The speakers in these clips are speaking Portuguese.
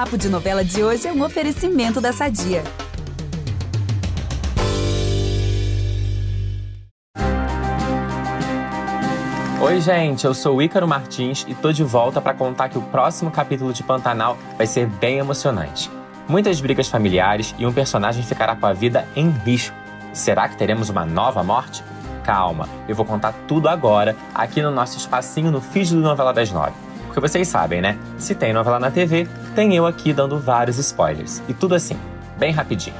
Papo de Novela de hoje é um oferecimento da Sadia. Oi, gente, eu sou o Ícaro Martins e tô de volta para contar que o próximo capítulo de Pantanal vai ser bem emocionante. Muitas brigas familiares e um personagem ficará com a vida em risco. Será que teremos uma nova morte? Calma, eu vou contar tudo agora, aqui no nosso espacinho no feed do Novela das Nove. Porque vocês sabem, né? Se tem novela na TV, tem eu aqui dando vários spoilers. E tudo assim, bem rapidinho.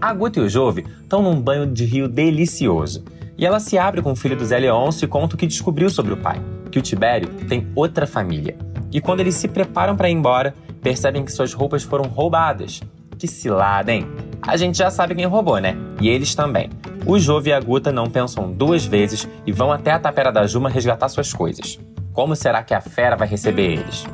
A Guta e o Jove estão num banho de rio delicioso. E ela se abre com o filho do Zé Leôncio e conta o que descobriu sobre o pai, que o Tibério tem outra família. E quando eles se preparam para ir embora, percebem que suas roupas foram roubadas. Que cilada, hein? A gente já sabe quem roubou, né? E eles também. O Jove e a Guta não pensam duas vezes e vão até a tapera da Juma resgatar suas coisas. Como será que a fera vai receber eles?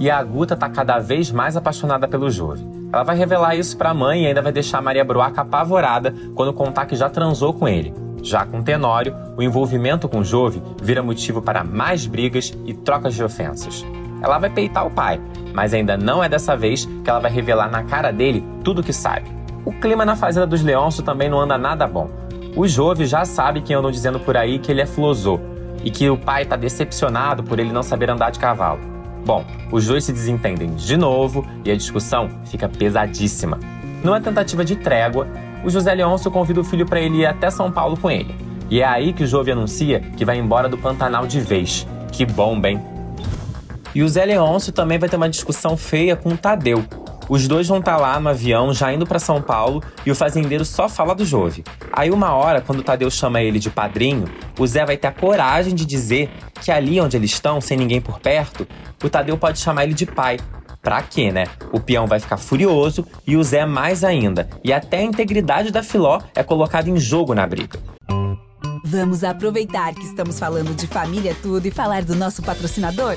E a Guta tá cada vez mais apaixonada pelo Jove. Ela vai revelar isso pra mãe e ainda vai deixar a Maria Bruaca apavorada quando contar que já transou com ele. Já com Tenório, o envolvimento com Jove vira motivo para mais brigas e trocas de ofensas. Ela vai peitar o pai, mas ainda não é dessa vez que ela vai revelar na cara dele tudo o que sabe. O clima na fazenda dos Leôncio também não anda nada bom. O Jove já sabe que andam dizendo por aí que ele é flosô, e que o pai está decepcionado por ele não saber andar de cavalo. Bom, os dois se desentendem de novo e a discussão fica pesadíssima. Numa tentativa de trégua, o José Leôncio convida o filho para ele ir até São Paulo com ele. E é aí que o Jove anuncia que vai embora do Pantanal de vez. Que bom, bem. E o Zé Leôncio também vai ter uma discussão feia com o Tadeu, os dois vão estar tá lá no avião, já indo para São Paulo, e o fazendeiro só fala do Jove. Aí, uma hora, quando o Tadeu chama ele de padrinho, o Zé vai ter a coragem de dizer que ali onde eles estão, sem ninguém por perto, o Tadeu pode chamar ele de pai. Pra quê, né? O peão vai ficar furioso e o Zé mais ainda. E até a integridade da Filó é colocada em jogo na briga. Vamos aproveitar que estamos falando de família tudo e falar do nosso patrocinador?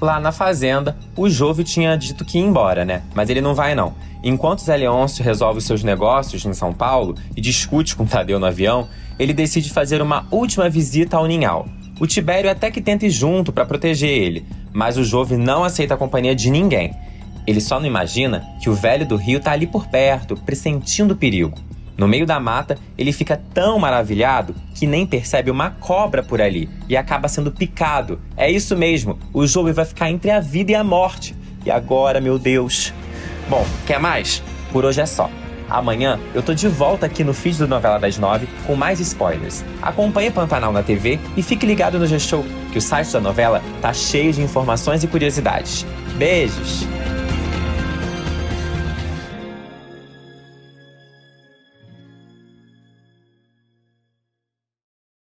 Lá na fazenda, o Jove tinha dito que ia embora, né? Mas ele não vai não. Enquanto Zé Leôncio resolve seus negócios em São Paulo e discute com Tadeu no avião, ele decide fazer uma última visita ao Ninhal. O Tibério até que tenta ir junto para proteger ele, mas o Jove não aceita a companhia de ninguém. Ele só não imagina que o velho do rio tá ali por perto, pressentindo o perigo. No meio da mata, ele fica tão maravilhado que nem percebe uma cobra por ali e acaba sendo picado. É isso mesmo, o jogo vai ficar entre a vida e a morte. E agora, meu Deus? Bom, quer mais? Por hoje é só. Amanhã eu tô de volta aqui no feed do Novela das Nove com mais spoilers. Acompanhe Pantanal na TV e fique ligado no G-Show, que o site da novela tá cheio de informações e curiosidades. Beijos!